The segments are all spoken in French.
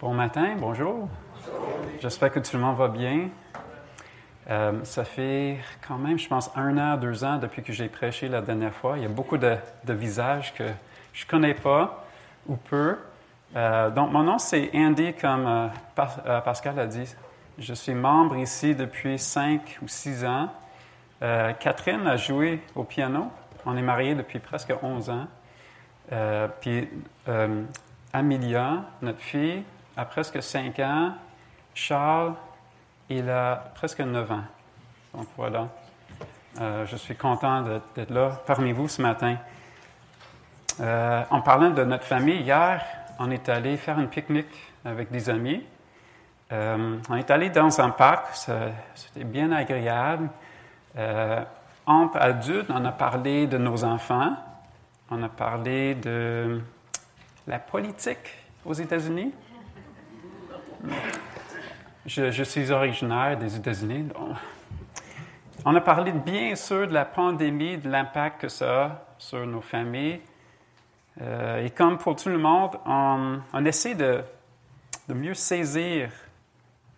Bon matin, bonjour. J'espère que tout le monde va bien. Euh, ça fait quand même, je pense, un an, deux ans depuis que j'ai prêché la dernière fois. Il y a beaucoup de, visages que je ne connais pas ou peu. Euh, donc, mon nom, c'est Andy, comme euh, Pascal a dit. Je suis membre ici depuis cinq ou six ans. Catherine a joué au piano. On est mariés depuis presque 11 ans. puis Amelia, notre fille, a presque 5 ans. Charles, il a presque 9 ans. Donc voilà. Euh, je suis content d'être là parmi vous ce matin. Euh, en parlant de notre famille, hier, on est allé faire un pique-nique avec des amis. Euh, on est allé dans un parc, c'était bien agréable. entre adultes, on a parlé de nos enfants, on a parlé de la politique aux États-Unis. Je, suis originaire des États-Unis. On a parlé bien sûr de la pandémie, de l'impact que ça a sur nos familles. Euh, et comme pour tout le monde, on, essaie de, de, mieux saisir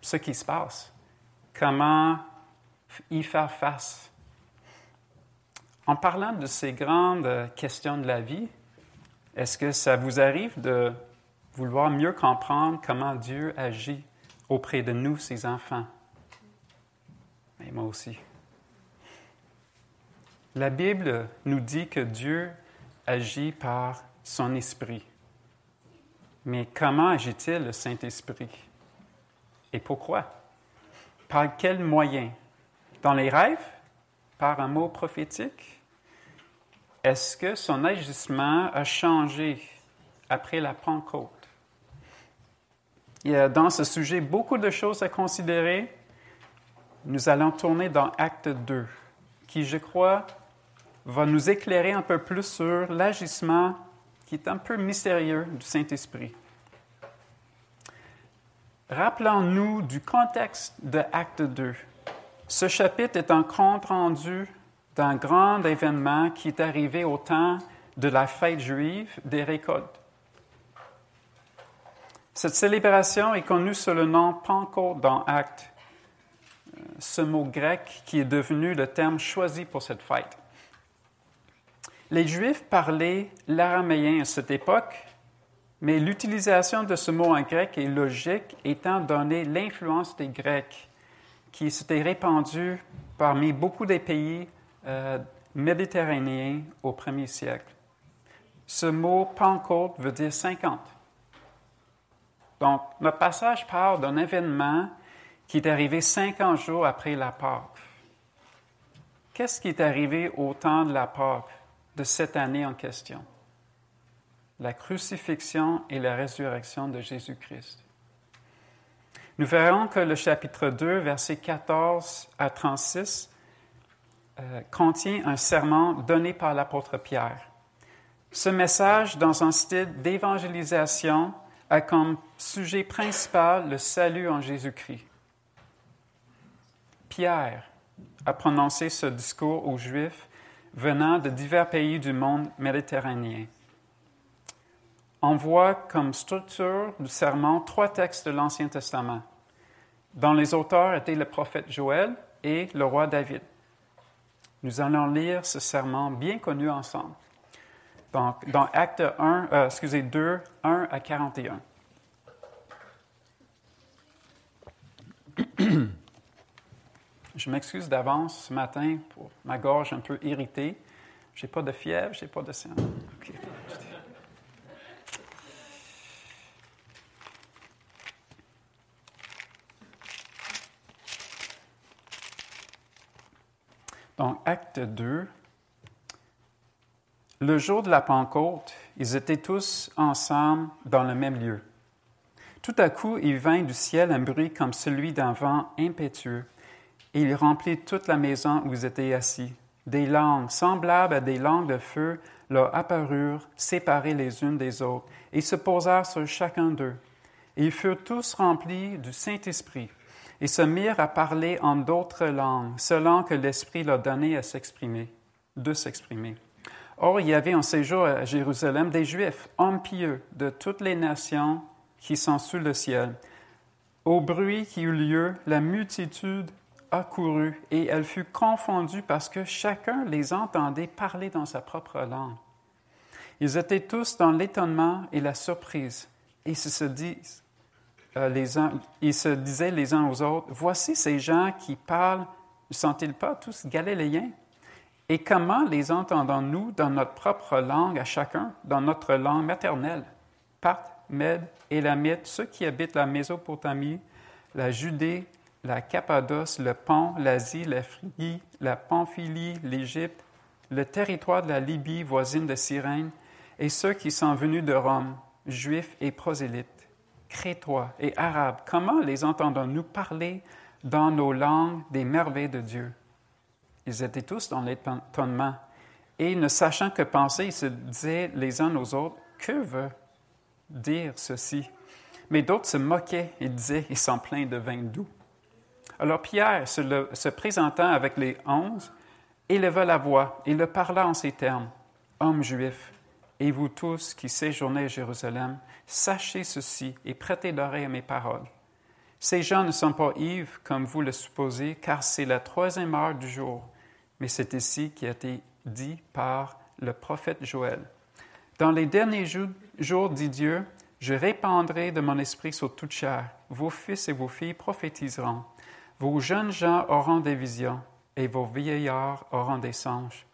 ce qui se passe, comment y faire face. En parlant de ces grandes questions de la vie, est-ce que ça vous arrive de vouloir mieux comprendre comment Dieu agit auprès de nous, ses enfants. Et moi aussi. La Bible nous dit que Dieu agit par son esprit. Mais comment agit-il le Saint-Esprit? Et pourquoi? Par quels moyens? Dans les rêves? Par un mot prophétique? Est-ce que son agissement a changé après la Pentecôte? Il y a dans ce sujet beaucoup de choses à considérer. Nous allons tourner dans Acte 2, qui, je crois, va nous éclairer un peu plus sur l'agissement qui est un peu mystérieux du Saint-Esprit. Rappelons-nous du contexte de Acte 2. Ce chapitre est un compte rendu d'un grand événement qui est arrivé au temps de la fête juive des récoltes. Cette célébration est connue sous le nom Pentecôte dans Actes, euh, ce mot grec qui est devenu le terme choisi pour cette fête. Les Juifs parlaient l'araméen à cette époque, mais l'utilisation de ce mot en grec est logique étant donné l'influence des Grecs qui s'était répandue parmi beaucoup des pays euh, méditerranéens au premier siècle. Ce mot Pentecôte veut dire 50. Donc, notre passage parle d'un événement qui est arrivé 50 jours après la Pâque. Qu'est-ce qui est arrivé au temps de la Pâque de cette année en question? La crucifixion et la résurrection de Jésus-Christ. Nous verrons que le chapitre 2, versets 14 à 36, euh, contient un serment donné par l'apôtre Pierre. Ce message, dans un style d'évangélisation, a comme sujet principal le salut en Jésus-Christ. Pierre a prononcé ce discours aux Juifs venant de divers pays du monde méditerranéen. On voit comme structure du serment trois textes de l'Ancien Testament, dont les auteurs étaient le prophète Joël et le roi David. Nous allons lire ce serment bien connu ensemble. Donc, Acte 1, euh, excusez, 2, 1 à 41. Je m'excuse d'avance ce matin pour ma gorge un peu irritée. Je n'ai pas de fièvre, je n'ai pas de sang. Donc, acte 2, le jour de la Pentecôte, ils étaient tous ensemble dans le même lieu. Tout à coup, il vint du ciel un bruit comme celui d'un vent impétueux, et il remplit toute la maison où ils étaient assis. Des langues, semblables à des langues de feu, leur apparurent, séparées les unes des autres, et se posèrent sur chacun d'eux. Ils furent tous remplis du Saint-Esprit, et se mirent à parler en d'autres langues, selon que l'Esprit leur donnait à s'exprimer, de s'exprimer. Or, il y avait en séjour à Jérusalem des Juifs, hommes pieux de toutes les nations qui sont sous le ciel. Au bruit qui eut lieu, la multitude accourut et elle fut confondue parce que chacun les entendait parler dans sa propre langue. Ils étaient tous dans l'étonnement et la surprise et se, disent, euh, les ils se disaient les uns aux autres, Voici ces gens qui parlent, ne sont-ils pas tous galiléens? Et comment les entendons-nous dans notre propre langue à chacun, dans notre langue maternelle? Parthes, Mède, Élamite, ceux qui habitent la Mésopotamie, la Judée, la Cappadoce, le Pont, l'Asie, la Phrygie, la Pamphylie, l'Égypte, le territoire de la Libye voisine de Cyrène, et ceux qui sont venus de Rome, juifs et prosélytes, crétois et arabes, comment les entendons-nous parler dans nos langues des merveilles de Dieu? Ils étaient tous dans l'étonnement. Et ne sachant que penser, ils se disaient les uns aux autres, que veut dire ceci? Mais d'autres se moquaient et disaient, ils sont pleins de vin doux. Alors Pierre, se, présentant avec les onze, éleva la voix et le parla en ces termes. Hommes juifs, et vous tous qui séjournez à Jérusalem, sachez ceci et prêtez l'oreille à mes paroles. Ces gens ne sont pas ivres comme vous le supposez, car c'est la troisième heure du jour. Mais c'est ici qui a été dit par le prophète Joël. Dans les derniers jours, dit Dieu, je répandrai de mon esprit sur toute chair. Vos fils et vos filles prophétiseront. Vos jeunes gens auront des visions et vos vieillards auront des songes.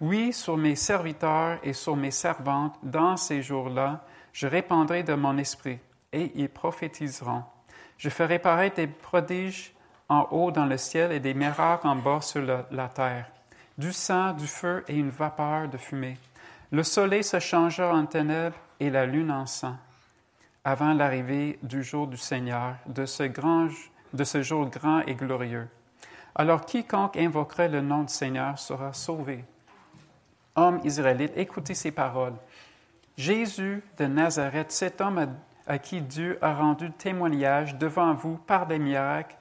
Oui, sur mes serviteurs et sur mes servantes, dans ces jours-là, je répandrai de mon esprit et ils prophétiseront. Je ferai paraître des prodiges en haut dans le ciel et des miracles en bas sur la terre, du sang, du feu et une vapeur de fumée. Le soleil se changera en ténèbres et la lune en sang, avant l'arrivée du jour du Seigneur, de ce grand de ce jour grand et glorieux. Alors quiconque invoquerait le nom du Seigneur sera sauvé. Homme israélite, écoutez ces paroles. Jésus de Nazareth, cet homme à, qui Dieu a rendu témoignage devant vous par des miracles,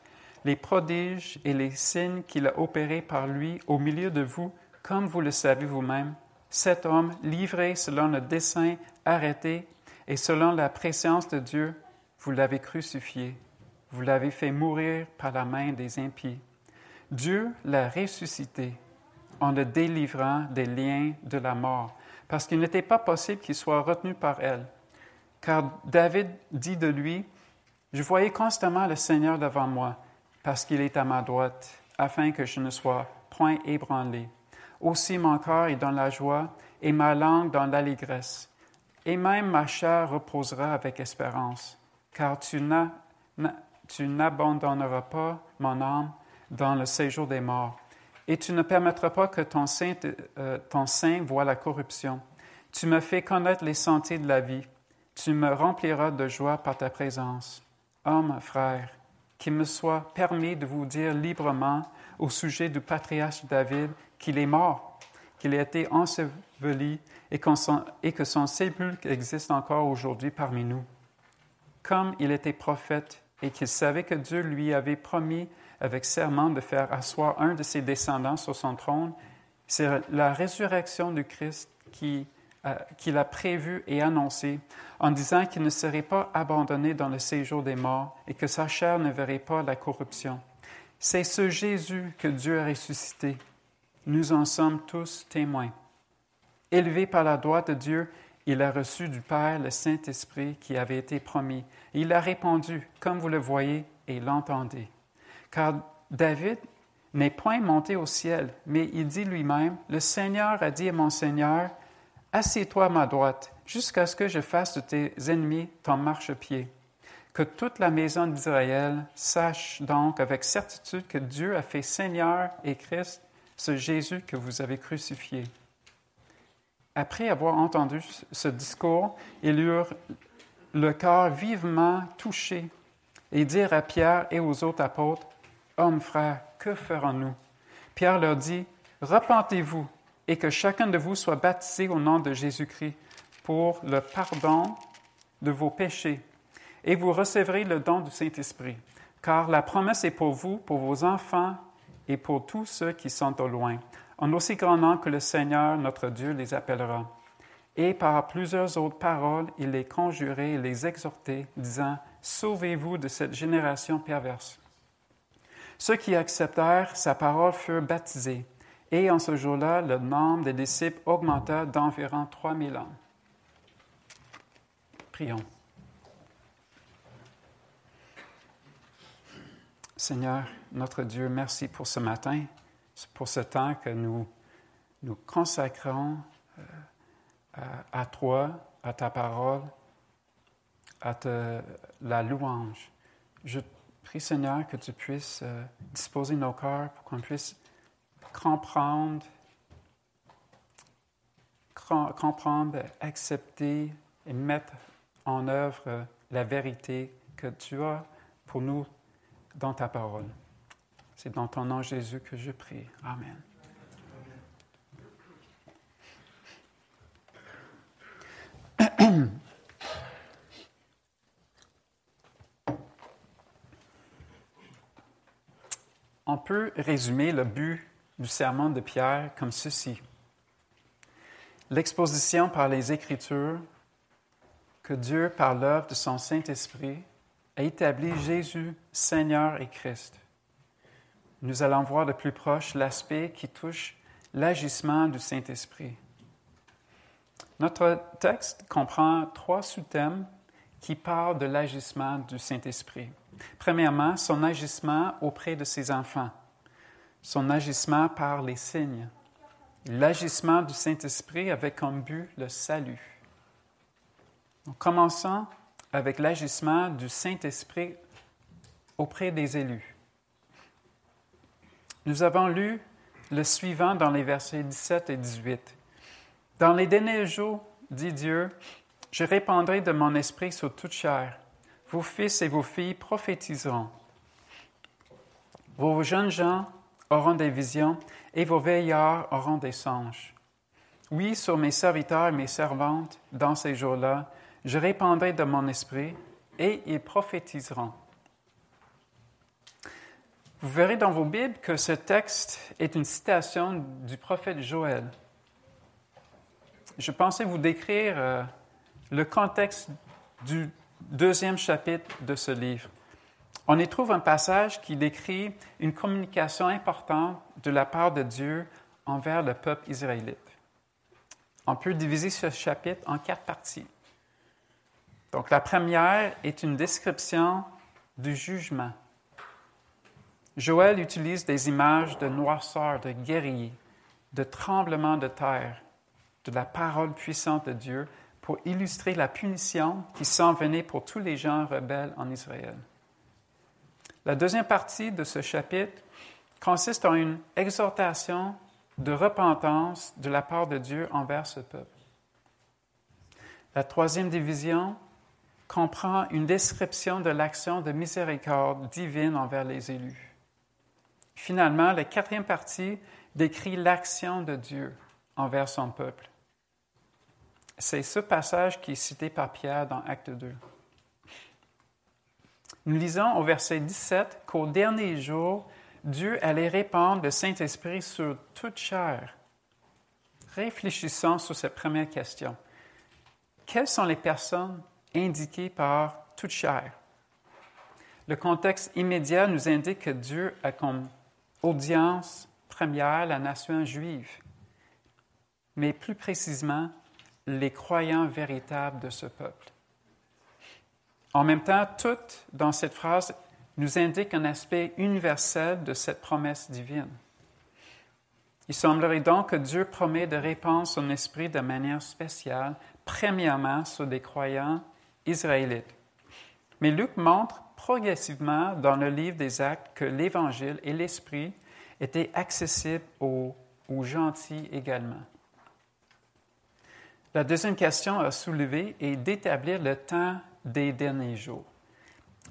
les prodiges et les signes qu'il a opérés par lui au milieu de vous, comme vous le savez vous-même, cet homme, livré selon le dessein arrêté et selon la préscience de Dieu, vous l'avez crucifié vous l'avez fait mourir par la main des impies. Dieu l'a ressuscité en le délivrant des liens de la mort, parce qu'il n'était pas possible qu'il soit retenu par elle. Car David dit de lui, Je voyais constamment le Seigneur devant moi, parce qu'il est à ma droite, afin que je ne sois point ébranlé. Aussi mon cœur est dans la joie et ma langue dans l'allégresse. Et même ma chair reposera avec espérance, car tu n'abandonneras pas mon âme dans le séjour des morts, et tu ne permettras pas que ton sein, euh, ton sein voie la corruption. Tu me fais connaître les sentiers de la vie. Tu me rempliras de joie par ta présence. Homme, frère, qu'il me soit permis de vous dire librement au sujet du patriarche David qu'il est mort, qu'il a été enseveli et, que son sépulcre existe encore aujourd'hui parmi nous. Comme il était prophète, et qu'il savait que Dieu lui avait promis avec serment de faire asseoir un de ses descendants sur son trône, c'est la résurrection du Christ euh, qu'il a prévu et annoncé en disant qu'il ne serait pas abandonné dans le séjour des morts et que sa chair ne verrait pas la corruption. C'est ce Jésus que Dieu a ressuscité. Nous en sommes tous témoins. Élevé par la droite de Dieu, il a reçu du Père le Saint-Esprit qui avait été promis. Il a répondu, comme vous le voyez et l'entendez. Car David n'est point monté au ciel, mais il dit lui-même, Le Seigneur a dit à mon Seigneur, Assieds-toi à ma droite, jusqu'à ce que je fasse de tes ennemis ton marchepied. Que toute la maison d'Israël sache donc avec certitude que Dieu a fait Seigneur et Christ ce Jésus que vous avez crucifié. Après avoir entendu ce discours, ils eurent le cœur vivement touché et dirent à Pierre et aux autres apôtres, Hommes, frères, que ferons-nous? Pierre leur dit, Repentez-vous et que chacun de vous soit baptisé au nom de Jésus-Christ pour le pardon de vos péchés, et vous recevrez le don du Saint-Esprit, car la promesse est pour vous, pour vos enfants et pour tous ceux qui sont au loin en aussi grand nombre que le Seigneur notre Dieu les appellera. Et par plusieurs autres paroles, il les conjurait et les exhortait, disant, Sauvez-vous de cette génération perverse. Ceux qui acceptèrent sa parole furent baptisés, et en ce jour-là, le nombre des disciples augmenta d'environ 3000 ans. Prions. Seigneur, notre Dieu, merci pour ce matin, pour ce temps que nous nous consacrons euh, à, toi, à ta parole, à la louange. Je prie, Seigneur, que tu puisses euh, disposer nos cœurs pour qu'on puisse comprendre, comprendre, accepter et mettre en œuvre la vérité que tu as pour nous dans ta parole. C'est dans ton nom Jésus que je prie. Amen. On peut résumer le but du sermon de Pierre comme ceci. L'exposition par les Écritures que Dieu, par l'œuvre de son Saint-Esprit, a établi Jésus Seigneur et Christ. Nous allons voir de plus proche l'aspect qui touche l'agissement du Saint-Esprit. Notre texte comprend trois sous-thèmes qui parlent de l'agissement du Saint-Esprit. Premièrement, son agissement auprès de ses enfants, son agissement par les signes, l'agissement du Saint-Esprit avec comme but le salut. commençons avec l'agissement du Saint-Esprit auprès des élus. Nous avons lu le suivant dans les versets 17 et 18. Dans les derniers jours, dit Dieu, je répandrai de mon esprit sur toute chair. Vos fils et vos filles prophétiseront. Vos jeunes gens auront des visions et vos veillards auront des songes. Oui, sur mes serviteurs et mes servantes, dans ces jours-là, je répandrai de mon esprit et ils prophétiseront. Vous verrez dans vos Bibles que ce texte est une citation du prophète Joël. Je pensais vous décrire euh, le contexte du deuxième chapitre de ce livre. On y trouve un passage qui décrit une communication importante de la part de Dieu envers le peuple israélite. On peut diviser ce chapitre en quatre parties. Donc la première est une description du jugement. Joël utilise des images de noirceur, de guerriers, de tremblements de terre, de la parole puissante de Dieu pour illustrer la punition qui s'en venait pour tous les gens rebelles en Israël. La deuxième partie de ce chapitre consiste en une exhortation de repentance de la part de Dieu envers ce peuple. La troisième division comprend une description de l'action de miséricorde divine envers les élus. Finalement, la quatrième partie décrit l'action de Dieu envers son peuple. C'est ce passage qui est cité par Pierre dans Acte 2. Nous lisons au verset 17 qu'au dernier jour, Dieu allait répandre le Saint-Esprit sur toute chair. Réfléchissons sur cette première question. Quelles sont les personnes indiqué par toute chair? Le contexte immédiat nous indique que Dieu a comme audience première la nation juive, mais plus précisément les croyants véritables de ce peuple. En même temps, tout dans cette phrase nous indique un aspect universel de cette promesse divine. Il semblerait donc que Dieu promet de répandre son esprit de manière spéciale, premièrement sur des croyants israélites. Mais Luc montre progressivement dans le livre des Actes que l'Évangile et l'Esprit étaient accessibles aux, gentils également. La deuxième question à soulever est d'établir le temps des derniers jours.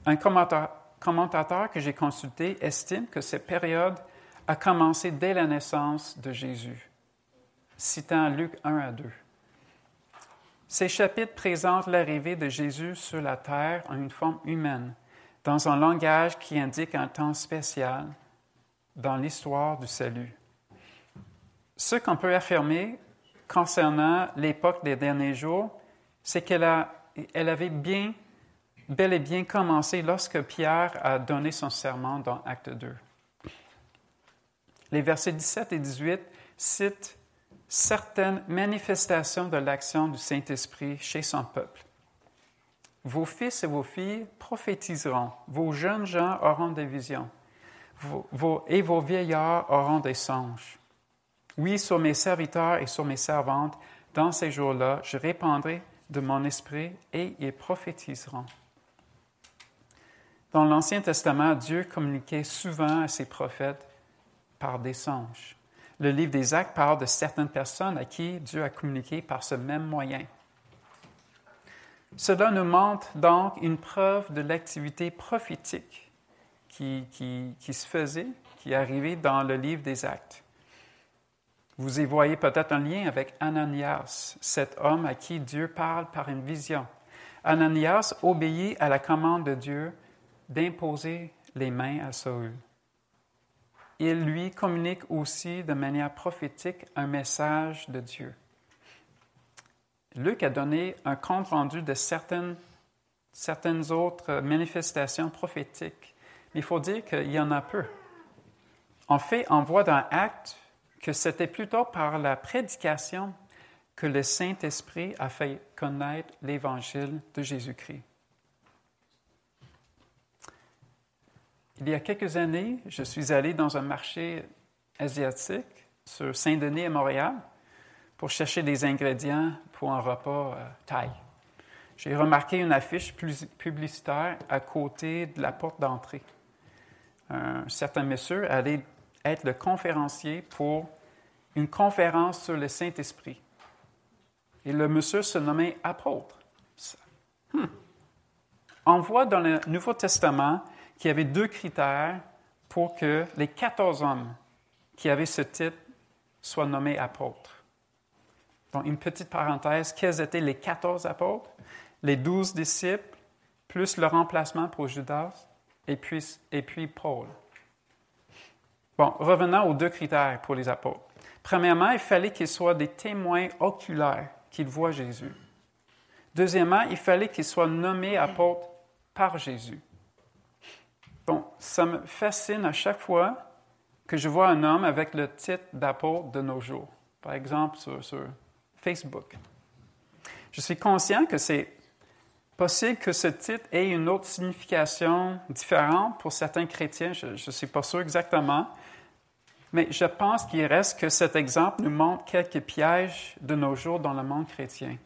Un commentateur que j'ai consulté estime que cette période a commencé dès la naissance de Jésus, citant Luc 1 à 2. Ces chapitres présentent l'arrivée de Jésus sur la terre en une forme humaine, dans un langage qui indique un temps spécial dans l'histoire du salut. Ce qu'on peut affirmer concernant l'époque des derniers jours, c'est qu'elle elle avait bien, bel et bien commencé lorsque Pierre a donné son serment dans Acte 2. Les versets 17 et 18 citent certaines manifestations de l'action du Saint-Esprit chez son peuple. Vos fils et vos filles prophétiseront, vos jeunes gens auront des visions, et vos vieillards auront des songes. Oui, sur mes serviteurs et sur mes servantes, dans ces jours-là, je répandrai de mon esprit et ils prophétiseront. Dans l'Ancien Testament, Dieu communiquait souvent à ses prophètes par des songes. Le livre des Actes parle de certaines personnes à qui Dieu a communiqué par ce même moyen. Cela nous montre donc une preuve de l'activité prophétique qui, qui, se faisait, qui arrivait dans le livre des Actes. Vous y voyez peut-être un lien avec Ananias, cet homme à qui Dieu parle par une vision. Ananias obéit à la commande de Dieu d'imposer les mains à Saül. Il lui communique aussi de manière prophétique un message de Dieu. Luc a donné un compte rendu de certaines, certaines autres manifestations prophétiques, mais il faut dire qu'il y en a peu. En fait, on voit dans Acte que c'était plutôt par la prédication que le Saint-Esprit a fait connaître l'Évangile de Jésus-Christ. Il y a quelques années, je suis allé dans un marché asiatique sur Saint-Denis à Montréal pour chercher des ingrédients pour un repas euh, thaï. J'ai remarqué une affiche publicitaire à côté de la porte d'entrée. Un certain monsieur allait être le conférencier pour une conférence sur le Saint-Esprit. Et le monsieur se nommait apôtre. Hmm. On voit dans le Nouveau Testament qu'il y avait deux critères pour que les 14 hommes qui avaient ce titre soient nommés apôtres. Donc, une petite parenthèse, quels étaient les 14 apôtres? Les 12 disciples, plus le remplacement pour Judas, et puis, et puis Paul. Revenons aux deux critères pour les apôtres. Premièrement, il fallait qu'ils soient des témoins oculaires, qu'ils voient Jésus. Deuxièmement, il fallait qu'ils soient nommés apôtres par Jésus. Bon, ça me fascine à chaque fois que je vois un homme avec le titre d'apôtre de nos jours. Par exemple, sur, sur Facebook. Je suis conscient que c'est possible que ce titre ait une autre signification différente pour certains chrétiens. Je ne suis pas sûr exactement. Mais je pense qu'il reste que cet exemple nous montre quelques pièges de nos jours dans le monde chrétien.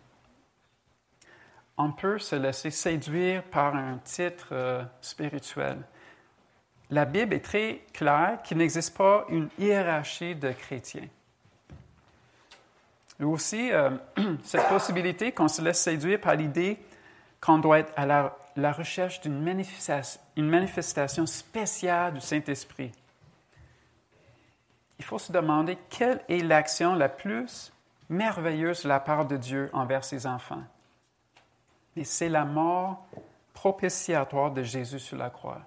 On peut se laisser séduire par un titre euh, spirituel. La Bible est très claire qu'il n'existe pas une hiérarchie de chrétiens. Et aussi, euh, cette possibilité qu'on se laisse séduire par l'idée qu'on doit être à la, recherche d'une manifestation, spéciale du Saint-Esprit. Il faut se demander quelle est l'action la plus merveilleuse de la part de Dieu envers ses enfants. Et c'est la mort propitiatoire de Jésus sur la croix.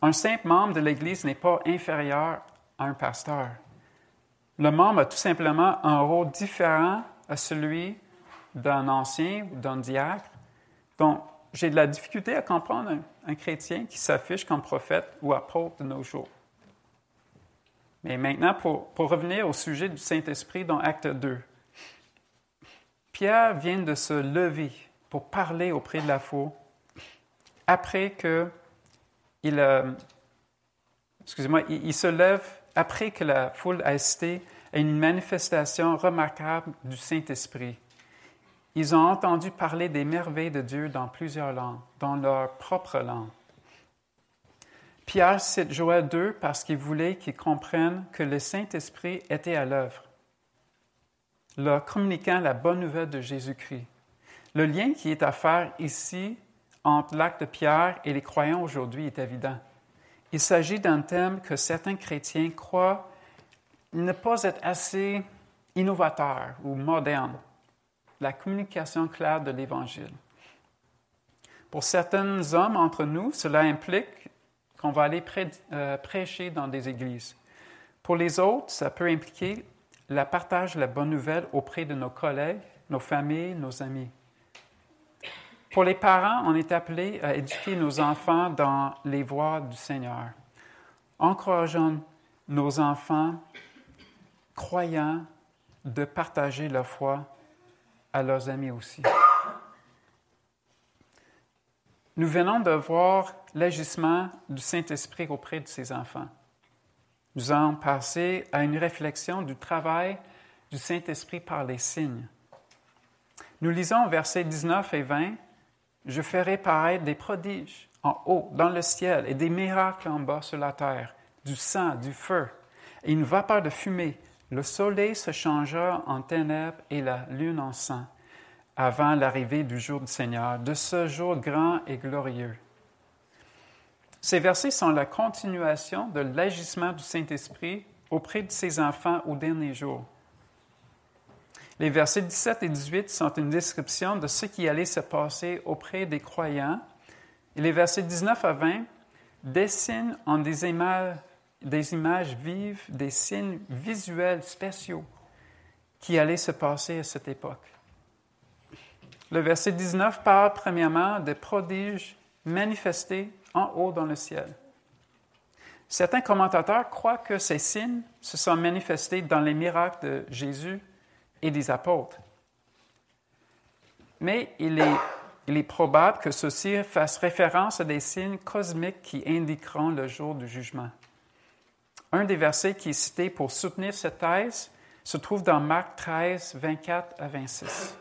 Un simple membre de l'Église n'est pas inférieur à un pasteur. Le membre a tout simplement un rôle différent à celui d'un ancien ou d'un diacre. Donc, j'ai de la difficulté à comprendre un, chrétien qui s'affiche comme prophète ou apôtre de nos jours. Mais maintenant, pour, revenir au sujet du Saint-Esprit dans Acte 2, Pierre vient de se lever pour parler auprès de la foule après que il, euh, excusez-moi, il, se lève après que la foule a assisté à une manifestation remarquable du Saint-Esprit. Ils ont entendu parler des merveilles de Dieu dans plusieurs langues, dans leur propre langue. Pierre cite Joël 2 parce qu'il voulait qu'ils comprennent que le Saint-Esprit était à l'œuvre, leur communiquant la bonne nouvelle de Jésus-Christ. Le lien qui est à faire ici entre l'acte de Pierre et les croyants aujourd'hui est évident. Il s'agit d'un thème que certains chrétiens croient ne pas être assez innovateur ou moderne, la communication claire de l'Évangile. Pour certains hommes entre nous, cela implique qu'on va aller euh, prêcher dans des églises. Pour les autres, ça peut impliquer la partage la bonne nouvelle auprès de nos collègues, nos familles, nos amis. Pour les parents, on est appelé à éduquer nos enfants dans les voies du Seigneur, encourageant nos enfants croyants de partager leur foi à leurs amis aussi. Nous venons de voir l'agissement du Saint-Esprit auprès de ses enfants. Nous allons passer à une réflexion du travail du Saint-Esprit par les signes. Nous lisons versets 19 et 20 Je ferai paraître des prodiges en haut, dans le ciel, et des miracles en bas sur la terre, du sang, du feu, et une vapeur de fumée. Le soleil se changera en ténèbres et la lune en sang, avant l'arrivée du jour du Seigneur, de ce jour grand et glorieux. Ces versets sont la continuation de l'agissement du Saint-Esprit auprès de ses enfants au dernier jour. Les versets 17 et 18 sont une description de ce qui allait se passer auprès des croyants. Et les versets 19 à 20 dessinent en des images, des images vives, des signes visuels spéciaux qui allaient se passer à cette époque. Le verset 19 parle premièrement des prodiges manifestés en haut dans le ciel. Certains commentateurs croient que ces signes se sont manifestés dans les miracles de Jésus et des apôtres. Mais il est, probable que ceux-ci fassent référence à des signes cosmiques qui indiqueront le jour du jugement. Un des versets qui est cité pour soutenir cette thèse se trouve dans Marc 13, 24 à 26.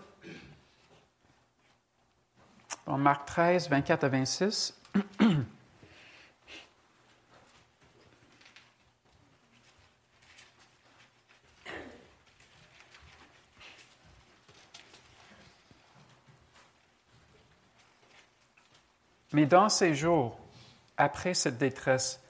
Dans Marc 13, 24 à 26. Mais dans ces jours, après cette détresse,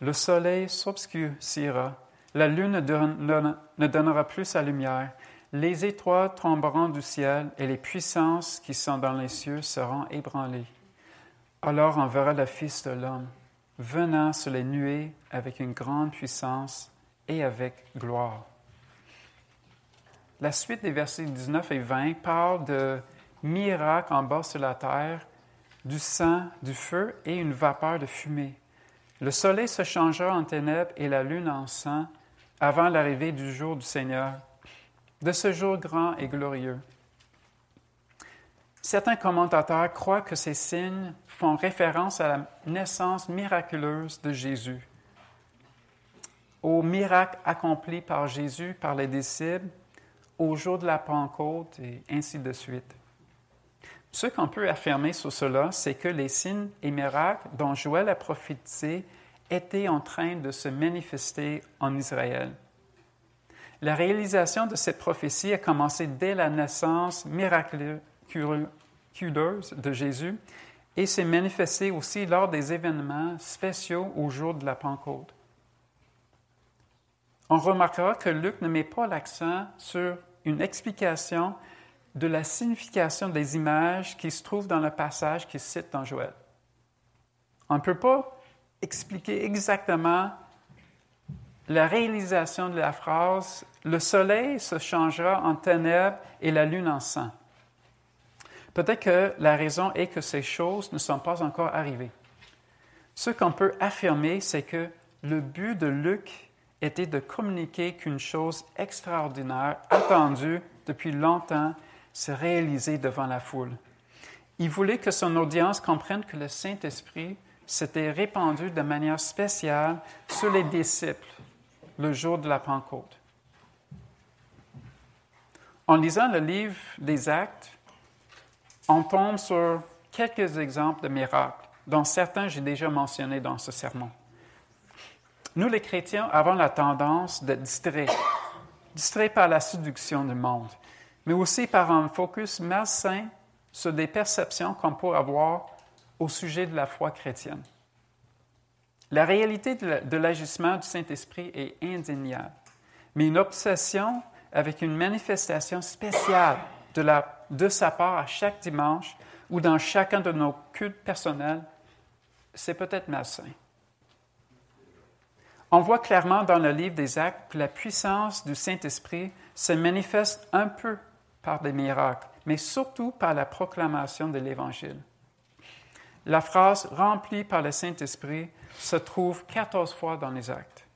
le soleil s'obscurcira, la lune ne donnera plus sa lumière, les étoiles tomberont du ciel et les puissances qui sont dans les cieux seront ébranlées. Alors on verra le Fils de l'homme venant sur les nuées avec une grande puissance et avec gloire. La suite des versets 19 et 20 parle de miracles en bas sur la terre du sang, du feu et une vapeur de fumée. Le soleil se changera en ténèbres et la lune en sang avant l'arrivée du jour du Seigneur, de ce jour grand et glorieux. Certains commentateurs croient que ces signes font référence à la naissance miraculeuse de Jésus, au miracle accompli par Jésus, par les disciples, au jour de la Pentecôte et ainsi de suite. Ce qu'on peut affirmer sur cela, c'est que les signes et miracles dont Joël a prophétisé étaient en train de se manifester en Israël. La réalisation de cette prophétie a commencé dès la naissance miraculeuse de Jésus et s'est manifestée aussi lors des événements spéciaux au jour de la Pentecôte. On remarquera que Luc ne met pas l'accent sur une explication de la signification des images qui se trouvent dans le passage qui cite dans Joël. On ne peut pas expliquer exactement la réalisation de la phrase Le soleil se changera en ténèbres et la lune en sang. Peut-être que la raison est que ces choses ne sont pas encore arrivées. Ce qu'on peut affirmer, c'est que le but de Luc était de communiquer qu'une chose extraordinaire, attendue depuis longtemps, se réaliser devant la foule. Il voulait que son audience comprenne que le Saint-Esprit s'était répandu de manière spéciale sur les disciples le jour de la Pentecôte. En lisant le livre des Actes, on tombe sur quelques exemples de miracles, dont certains j'ai déjà mentionnés dans ce sermon. Nous, les chrétiens, avons la tendance d'être distraits, distraits par la séduction du monde mais aussi par un focus malsain sur des perceptions qu'on peut avoir au sujet de la foi chrétienne. La réalité de l'agissement du Saint-Esprit est indéniable, mais une obsession avec une manifestation spéciale de, la, de sa part à chaque dimanche ou dans chacun de nos cultes personnels, c'est peut-être malsain. On voit clairement dans le livre des Actes que la puissance du Saint-Esprit se manifeste un peu par des miracles, mais surtout par la proclamation de l'Évangile. La phrase remplie par le Saint-Esprit se trouve 14 fois dans les actes.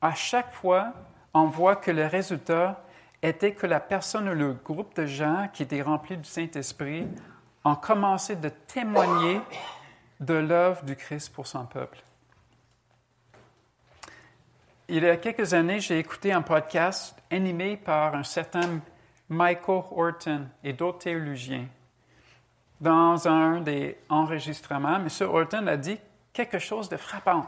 À chaque fois, on voit que le résultat était que la personne ou le groupe de gens qui étaient remplis du Saint-Esprit ont commencé de témoigner de l'œuvre du Christ pour son peuple. Il y a quelques années, j'ai écouté un podcast animé par un certain Michael Horton et d'autres théologiens. Dans un des enregistrements, M. Horton a dit quelque chose de frappant.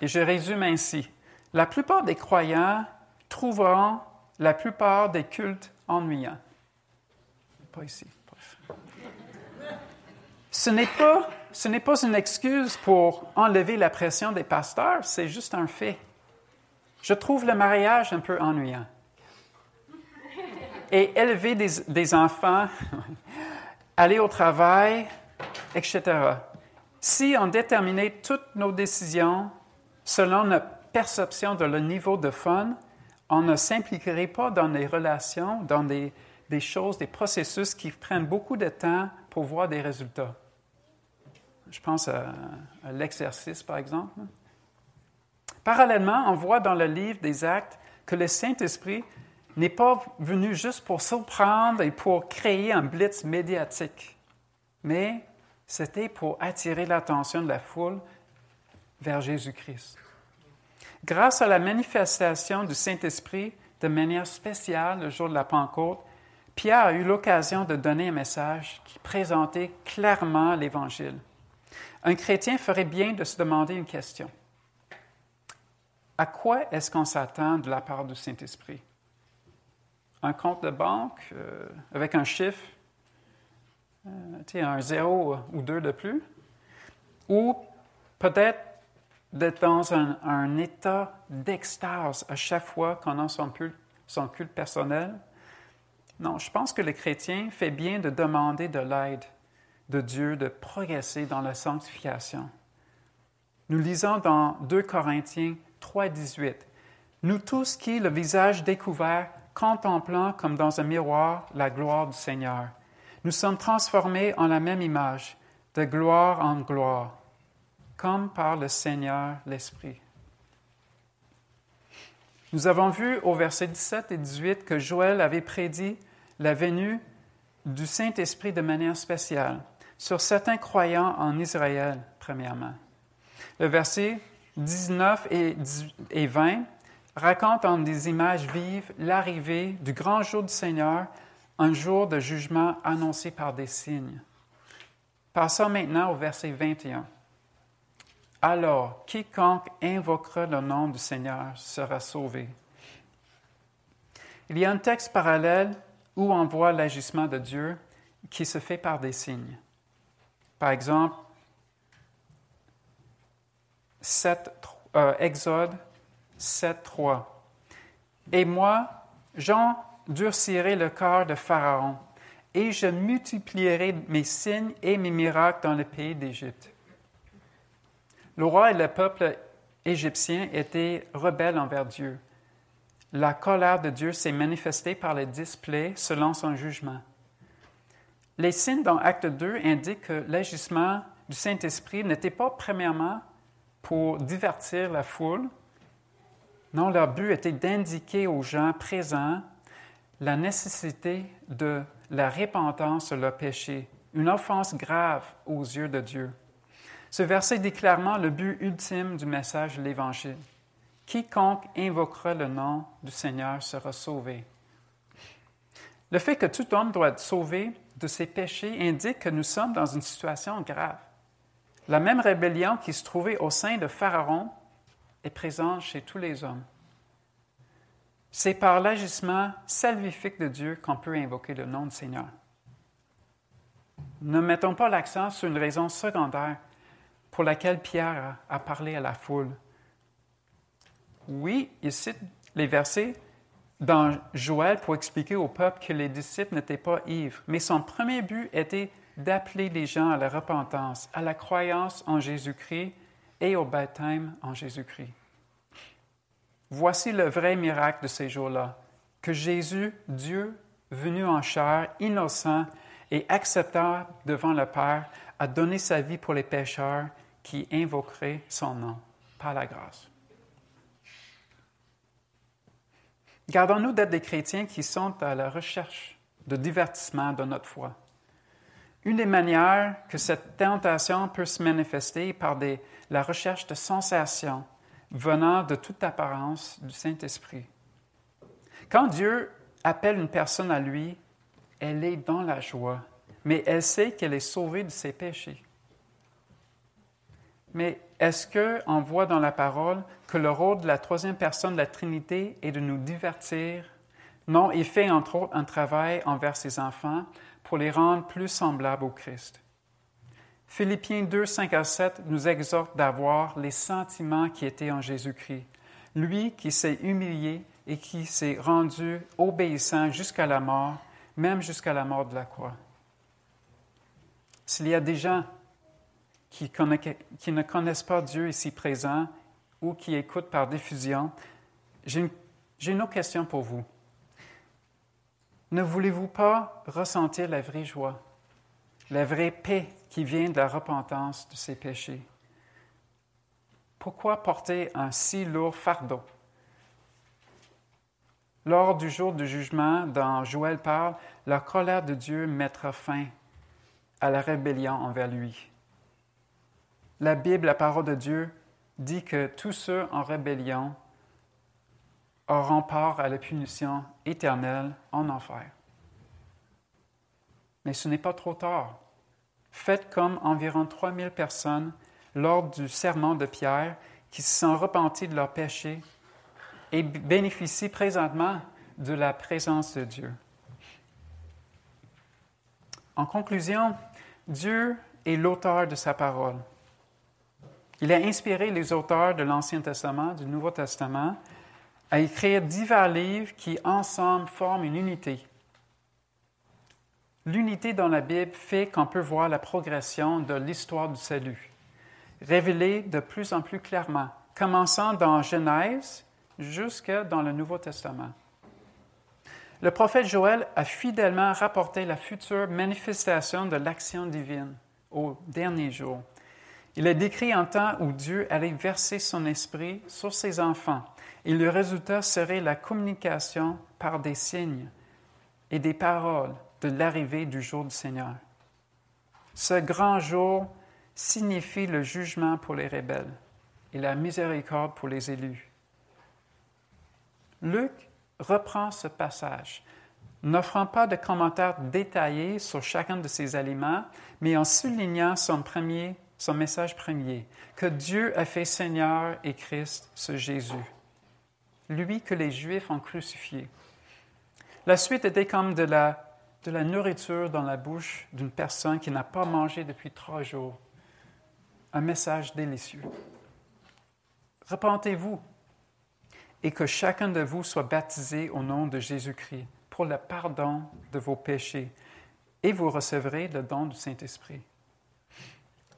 Et je résume ainsi. La plupart des croyants trouveront la plupart des cultes ennuyants. Pas ici. Ce n'est pas, ce n'est pas une excuse pour enlever la pression des pasteurs, c'est juste un fait. Je trouve le mariage un peu ennuyant. Et élever des, des enfants, aller au travail, etc. Si on déterminait toutes nos décisions selon notre perception de le niveau de fun, on ne s'impliquerait pas dans des relations, dans des, choses, des processus qui prennent beaucoup de temps pour voir des résultats. Je pense à, l'exercice, par exemple. Parallèlement, on voit dans le livre des Actes que le Saint-Esprit n'est pas venu juste pour surprendre et pour créer un blitz médiatique, mais c'était pour attirer l'attention de la foule vers Jésus-Christ. Grâce à la manifestation du Saint-Esprit de manière spéciale le jour de la Pentecôte, Pierre a eu l'occasion de donner un message qui présentait clairement l'Évangile. Un chrétien ferait bien de se demander une question. À quoi est-ce qu'on s'attend de la part du Saint-Esprit? Un compte de banque euh, avec un chiffre, euh, un zéro ou deux de plus? Ou peut-être d'être dans un, état d'extase à chaque fois qu'on a son culte, son culte personnel. Non, je pense que le chrétien fait bien de demander de l'aide de Dieu, de progresser dans la sanctification. Nous lisons dans 2 Corinthiens 3, 18. Nous tous qui, le visage découvert, contemplant comme dans un miroir la gloire du Seigneur, nous sommes transformés en la même image, de gloire en gloire comme par le Seigneur l'Esprit. Nous avons vu au verset 17 et 18 que Joël avait prédit la venue du Saint-Esprit de manière spéciale sur certains croyants en Israël, premièrement. Le verset 19 et 20 raconte en des images vives l'arrivée du grand jour du Seigneur, un jour de jugement annoncé par des signes. Passons maintenant au verset 21. Alors, quiconque invoquera le nom du Seigneur sera sauvé. Il y a un texte parallèle où on voit l'agissement de Dieu qui se fait par des signes. Par exemple, euh, Exode 7, 3. Et moi, j'endurcirai le cœur de Pharaon, et je multiplierai mes signes et mes miracles dans le pays d'Égypte. Le roi et le peuple égyptien étaient rebelles envers Dieu. La colère de Dieu s'est manifestée par le display selon son jugement. Les signes dans Acte 2 indiquent que l'agissement du Saint-Esprit n'était pas premièrement pour divertir la foule. Non, leur but était d'indiquer aux gens présents la nécessité de la repentance sur leur péché, une offense grave aux yeux de Dieu. Ce verset dit clairement le but ultime du message de l'Évangile. Quiconque invoquera le nom du Seigneur sera sauvé. Le fait que tout homme doit être sauvé de ses péchés indique que nous sommes dans une situation grave. La même rébellion qui se trouvait au sein de Pharaon est présente chez tous les hommes. C'est par l'agissement salvifique de Dieu qu'on peut invoquer le nom du Seigneur. Ne mettons pas l'accent sur une raison secondaire pour laquelle Pierre a parlé à la foule. Oui, il cite les versets dans Joël pour expliquer au peuple que les disciples n'étaient pas ivres, mais son premier but était d'appeler les gens à la repentance, à la croyance en Jésus-Christ et au baptême en Jésus-Christ. Voici le vrai miracle de ces jours-là, que Jésus, Dieu, venu en chair, innocent et acceptable devant le Père, a donné sa vie pour les pécheurs qui invoqueraient son nom par la grâce. Gardons-nous d'être des chrétiens qui sont à la recherche de divertissement de notre foi. Une des manières que cette tentation peut se manifester est par la recherche de sensations venant de toute apparence du Saint-Esprit. Quand Dieu appelle une personne à lui, elle est dans la joie, mais elle sait qu'elle est sauvée de ses péchés. Mais est-ce qu'on voit dans la parole que le rôle de la troisième personne de la Trinité est de nous divertir? Non, il fait entre autres un travail envers ses enfants pour les rendre plus semblables au Christ. Philippiens 2, 5 à 7 nous exhorte d'avoir les sentiments qui étaient en Jésus-Christ. Lui qui s'est humilié et qui s'est rendu obéissant jusqu'à la mort, même jusqu'à la mort de la croix. S'il y a des gens qui, ne connaissent pas Dieu ici présent ou qui écoutent par diffusion, j'ai une, une autre question pour vous. Ne voulez-vous pas ressentir la vraie joie, la vraie paix qui vient de la repentance de ses péchés? Pourquoi porter un si lourd fardeau? Lors du jour du jugement, dans Joël parle, la colère de Dieu mettra fin à la rébellion envers lui. La Bible, la parole de Dieu, dit que tous ceux en rébellion auront part à la punition éternelle en enfer. Mais ce n'est pas trop tard. Faites comme environ 3000 personnes lors du serment de Pierre qui se sont repentis de leurs péchés et bénéficient présentement de la présence de Dieu. En conclusion, Dieu est l'auteur de sa parole. Il a inspiré les auteurs de l'Ancien Testament, du Nouveau Testament, à écrire divers livres qui, ensemble, forment une unité. L'unité dans la Bible fait qu'on peut voir la progression de l'histoire du salut, révélée de plus en plus clairement, commençant dans Genèse jusque dans le Nouveau Testament. Le prophète Joël a fidèlement rapporté la future manifestation de l'action divine au dernier jour. Il a décrit un temps où Dieu allait verser son esprit sur ses enfants et le résultat serait la communication par des signes et des paroles de l'arrivée du jour du Seigneur. Ce grand jour signifie le jugement pour les rebelles et la miséricorde pour les élus. Luc reprend ce passage, n'offrant pas de commentaires détaillés sur chacun de ces aliments, mais en soulignant son premier son message premier, que Dieu a fait Seigneur et Christ, ce Jésus, lui que les Juifs ont crucifié. La suite était comme de la, de la nourriture dans la bouche d'une personne qui n'a pas mangé depuis trois jours. Un message délicieux. Repentez-vous et que chacun de vous soit baptisé au nom de Jésus-Christ pour le pardon de vos péchés, et vous recevrez le don du Saint-Esprit.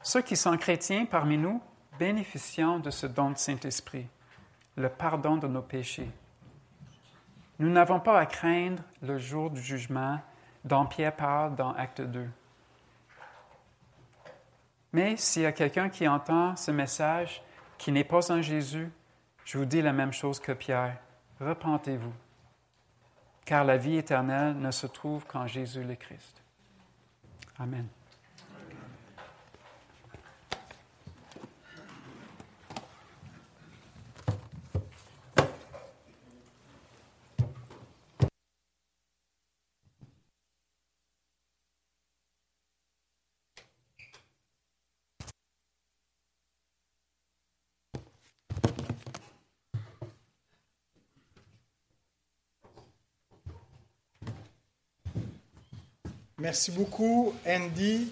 Ceux qui sont chrétiens parmi nous bénéficient de ce don du Saint-Esprit, le pardon de nos péchés. Nous n'avons pas à craindre le jour du jugement dont Pierre parle dans Acte 2. Mais s'il y a quelqu'un qui entend ce message qui n'est pas en Jésus, je vous dis la même chose que Pierre. Repentez-vous, car la vie éternelle ne se trouve qu'en Jésus le Christ. Amen. Merci beaucoup, Andy.